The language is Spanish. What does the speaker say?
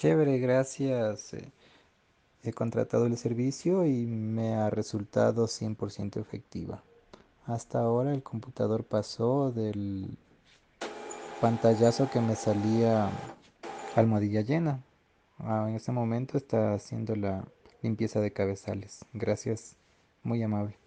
Chévere, gracias. Eh, he contratado el servicio y me ha resultado 100% efectiva. Hasta ahora el computador pasó del pantallazo que me salía almohadilla llena. Ah, en este momento está haciendo la limpieza de cabezales. Gracias, muy amable.